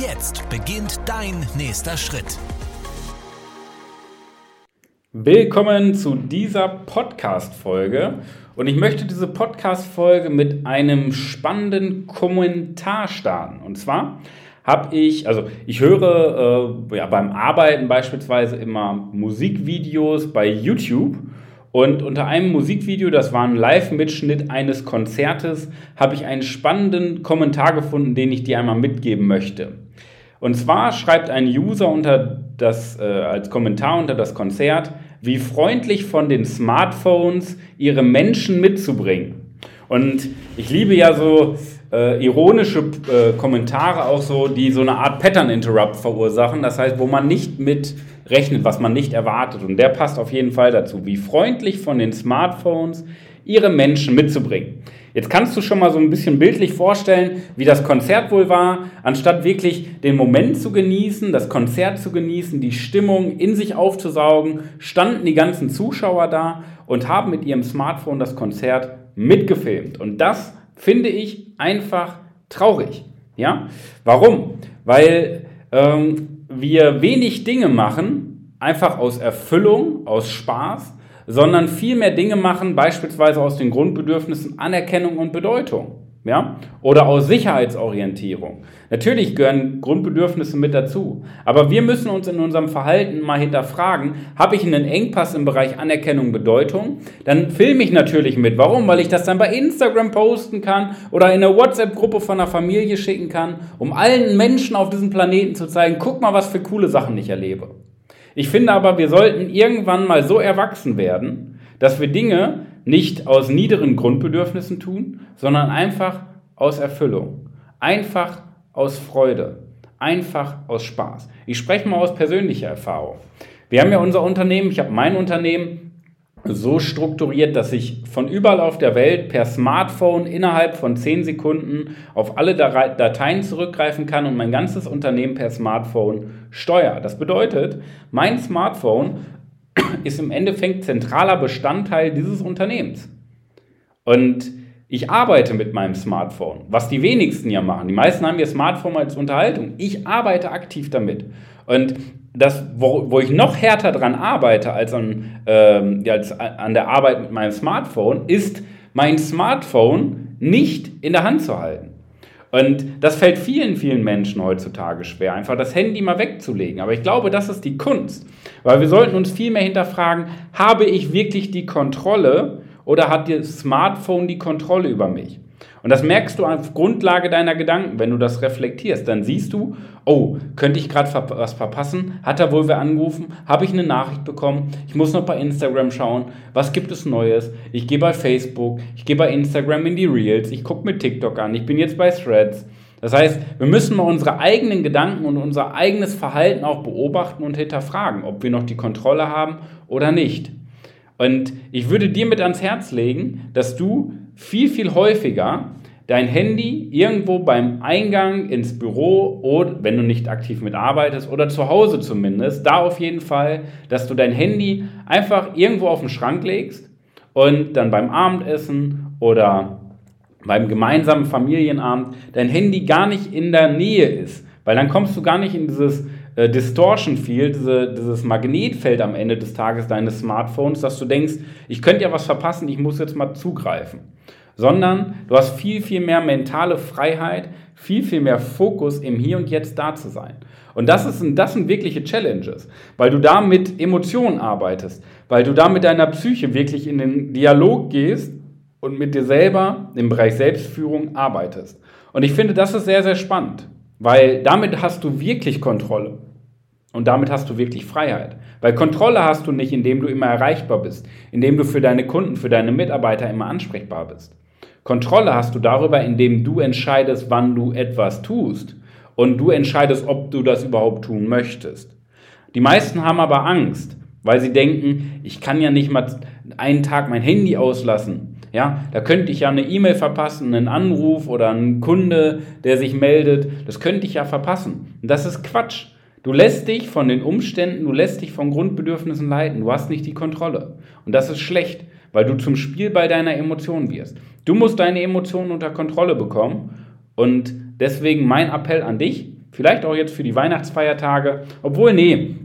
Jetzt beginnt dein nächster Schritt. Willkommen zu dieser Podcast-Folge. Und ich möchte diese Podcast-Folge mit einem spannenden Kommentar starten. Und zwar habe ich, also ich höre äh, ja, beim Arbeiten beispielsweise immer Musikvideos bei YouTube. Und unter einem Musikvideo, das war ein Live-Mitschnitt eines Konzertes, habe ich einen spannenden Kommentar gefunden, den ich dir einmal mitgeben möchte. Und zwar schreibt ein User unter das, äh, als Kommentar unter das Konzert, wie freundlich von den Smartphones ihre Menschen mitzubringen. Und ich liebe ja so äh, ironische äh, Kommentare auch so, die so eine Art Pattern Interrupt verursachen. Das heißt, wo man nicht mit rechnet, was man nicht erwartet. Und der passt auf jeden Fall dazu. Wie freundlich von den Smartphones ihre Menschen mitzubringen. Jetzt kannst du schon mal so ein bisschen bildlich vorstellen, wie das Konzert wohl war. Anstatt wirklich den Moment zu genießen, das Konzert zu genießen, die Stimmung in sich aufzusaugen, standen die ganzen Zuschauer da und haben mit ihrem Smartphone das Konzert mitgefilmt. Und das finde ich einfach traurig. Ja? Warum? Weil ähm, wir wenig Dinge machen, einfach aus Erfüllung, aus Spaß sondern viel mehr Dinge machen, beispielsweise aus den Grundbedürfnissen Anerkennung und Bedeutung. Ja? Oder aus Sicherheitsorientierung. Natürlich gehören Grundbedürfnisse mit dazu. Aber wir müssen uns in unserem Verhalten mal hinterfragen, habe ich einen Engpass im Bereich Anerkennung, Bedeutung? Dann filme ich natürlich mit. Warum? Weil ich das dann bei Instagram posten kann oder in eine WhatsApp-Gruppe von einer Familie schicken kann, um allen Menschen auf diesem Planeten zu zeigen, guck mal, was für coole Sachen ich erlebe. Ich finde aber, wir sollten irgendwann mal so erwachsen werden, dass wir Dinge nicht aus niederen Grundbedürfnissen tun, sondern einfach aus Erfüllung, einfach aus Freude, einfach aus Spaß. Ich spreche mal aus persönlicher Erfahrung. Wir haben ja unser Unternehmen, ich habe mein Unternehmen so strukturiert, dass ich von überall auf der Welt per Smartphone innerhalb von 10 Sekunden auf alle Dateien zurückgreifen kann und mein ganzes Unternehmen per Smartphone steuere. Das bedeutet, mein Smartphone ist im Endeffekt zentraler Bestandteil dieses Unternehmens. Und ich arbeite mit meinem Smartphone, was die wenigsten ja machen. Die meisten haben ihr Smartphone als Unterhaltung. Ich arbeite aktiv damit. Und das, wo, wo ich noch härter dran arbeite als an, ähm, als an der Arbeit mit meinem Smartphone, ist mein Smartphone nicht in der Hand zu halten. Und das fällt vielen, vielen Menschen heutzutage schwer, einfach das Handy mal wegzulegen. Aber ich glaube, das ist die Kunst. Weil wir sollten uns viel mehr hinterfragen, habe ich wirklich die Kontrolle oder hat das Smartphone die Kontrolle über mich? Und das merkst du auf Grundlage deiner Gedanken, wenn du das reflektierst. Dann siehst du, oh, könnte ich gerade was verpassen? Hat er wohl wer angerufen? Habe ich eine Nachricht bekommen? Ich muss noch bei Instagram schauen. Was gibt es Neues? Ich gehe bei Facebook, ich gehe bei Instagram in die Reels, ich gucke mir TikTok an, ich bin jetzt bei Threads. Das heißt, wir müssen mal unsere eigenen Gedanken und unser eigenes Verhalten auch beobachten und hinterfragen, ob wir noch die Kontrolle haben oder nicht. Und ich würde dir mit ans Herz legen, dass du viel, viel häufiger dein Handy irgendwo beim Eingang ins Büro oder wenn du nicht aktiv mitarbeitest oder zu Hause zumindest, da auf jeden Fall, dass du dein Handy einfach irgendwo auf den Schrank legst und dann beim Abendessen oder beim gemeinsamen Familienabend dein Handy gar nicht in der Nähe ist, weil dann kommst du gar nicht in dieses äh, Distortion Field, diese, dieses Magnetfeld am Ende des Tages deines Smartphones, dass du denkst, ich könnte ja was verpassen, ich muss jetzt mal zugreifen sondern du hast viel, viel mehr mentale Freiheit, viel, viel mehr Fokus im Hier und Jetzt da zu sein. Und das, ist, das sind wirkliche Challenges, weil du da mit Emotionen arbeitest, weil du da mit deiner Psyche wirklich in den Dialog gehst und mit dir selber im Bereich Selbstführung arbeitest. Und ich finde, das ist sehr, sehr spannend, weil damit hast du wirklich Kontrolle. Und damit hast du wirklich Freiheit. Weil Kontrolle hast du nicht, indem du immer erreichbar bist, indem du für deine Kunden, für deine Mitarbeiter immer ansprechbar bist. Kontrolle hast du darüber, indem du entscheidest, wann du etwas tust und du entscheidest, ob du das überhaupt tun möchtest. Die meisten haben aber Angst, weil sie denken, ich kann ja nicht mal einen Tag mein Handy auslassen. Ja, da könnte ich ja eine E-Mail verpassen, einen Anruf oder einen Kunde, der sich meldet. Das könnte ich ja verpassen. Und das ist Quatsch. Du lässt dich von den Umständen, du lässt dich von Grundbedürfnissen leiten. Du hast nicht die Kontrolle. Und das ist schlecht, weil du zum Spielball deiner Emotionen wirst. Du musst deine Emotionen unter Kontrolle bekommen. Und deswegen mein Appell an dich, vielleicht auch jetzt für die Weihnachtsfeiertage, obwohl, nee,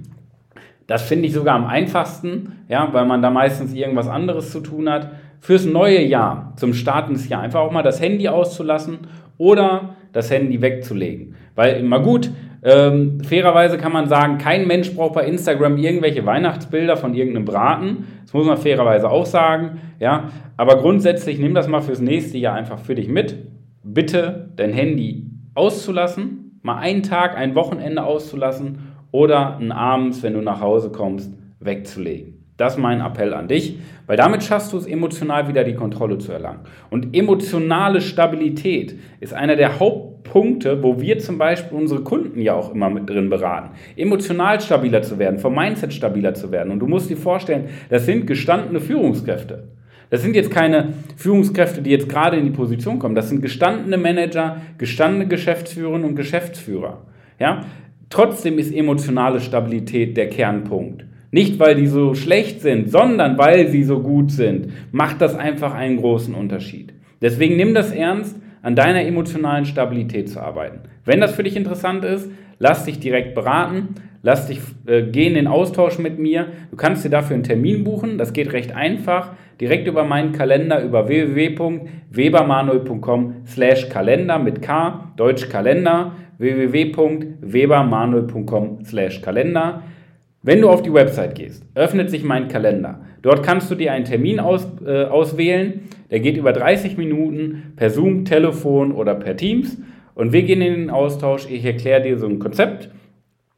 das finde ich sogar am einfachsten, ja, weil man da meistens irgendwas anderes zu tun hat. Fürs neue Jahr, zum Start ins Jahr, einfach auch mal das Handy auszulassen oder das Handy wegzulegen. Weil immer gut, ähm, fairerweise kann man sagen, kein Mensch braucht bei Instagram irgendwelche Weihnachtsbilder von irgendeinem Braten. Das muss man fairerweise auch sagen. Ja? Aber grundsätzlich nimm das mal fürs nächste Jahr einfach für dich mit. Bitte dein Handy auszulassen, mal einen Tag, ein Wochenende auszulassen oder einen abends, wenn du nach Hause kommst, wegzulegen. Das ist mein Appell an dich, weil damit schaffst du es, emotional wieder die Kontrolle zu erlangen. Und emotionale Stabilität ist einer der Hauptpunkte, wo wir zum Beispiel unsere Kunden ja auch immer mit drin beraten. Emotional stabiler zu werden, vom Mindset stabiler zu werden. Und du musst dir vorstellen, das sind gestandene Führungskräfte. Das sind jetzt keine Führungskräfte, die jetzt gerade in die Position kommen. Das sind gestandene Manager, gestandene Geschäftsführerinnen und Geschäftsführer. Ja? Trotzdem ist emotionale Stabilität der Kernpunkt. Nicht, weil die so schlecht sind, sondern weil sie so gut sind, macht das einfach einen großen Unterschied. Deswegen nimm das ernst, an deiner emotionalen Stabilität zu arbeiten. Wenn das für dich interessant ist, lass dich direkt beraten, lass dich äh, gehen in den Austausch mit mir. Du kannst dir dafür einen Termin buchen, das geht recht einfach, direkt über meinen Kalender über www.webermanuel.com slash Kalender mit K, Deutsch Kalender, www.webermanuel.com slash Kalender. Wenn du auf die Website gehst, öffnet sich mein Kalender. Dort kannst du dir einen Termin aus, äh, auswählen. Der geht über 30 Minuten per Zoom, Telefon oder per Teams. Und wir gehen in den Austausch. Ich erkläre dir so ein Konzept,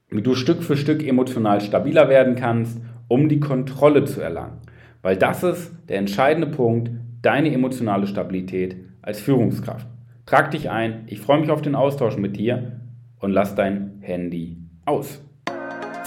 wie du Stück für Stück emotional stabiler werden kannst, um die Kontrolle zu erlangen. Weil das ist der entscheidende Punkt, deine emotionale Stabilität als Führungskraft. Trag dich ein. Ich freue mich auf den Austausch mit dir und lass dein Handy aus.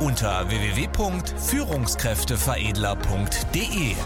unter www.führungskräfteveredler.de.